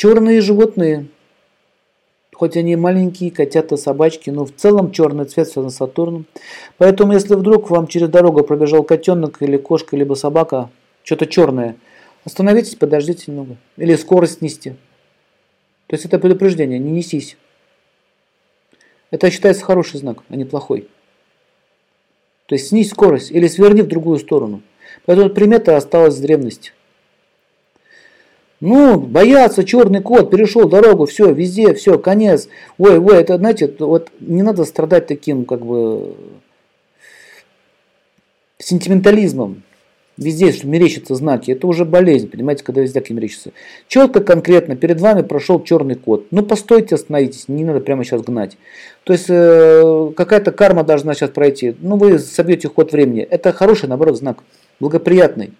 Черные животные, хоть они маленькие, котята, собачки, но в целом черный цвет связан с Сатурном. Поэтому если вдруг вам через дорогу пробежал котенок или кошка, либо собака, что-то черное, остановитесь, подождите немного. Или скорость снести. То есть это предупреждение, не несись. Это считается хороший знак, а не плохой. То есть снизь скорость или сверни в другую сторону. Поэтому примета осталась с древности. Ну, боятся, черный кот, перешел дорогу, все, везде, все, конец. Ой, ой, это, знаете, вот не надо страдать таким, как бы, сентиментализмом. Везде, что мерещатся знаки, это уже болезнь, понимаете, когда везде мерещится. Четко, конкретно, перед вами прошел черный кот. Ну, постойте, остановитесь, не надо прямо сейчас гнать. То есть, э, какая-то карма должна сейчас пройти. Ну, вы собьете ход времени. Это хороший, наоборот, знак, благоприятный.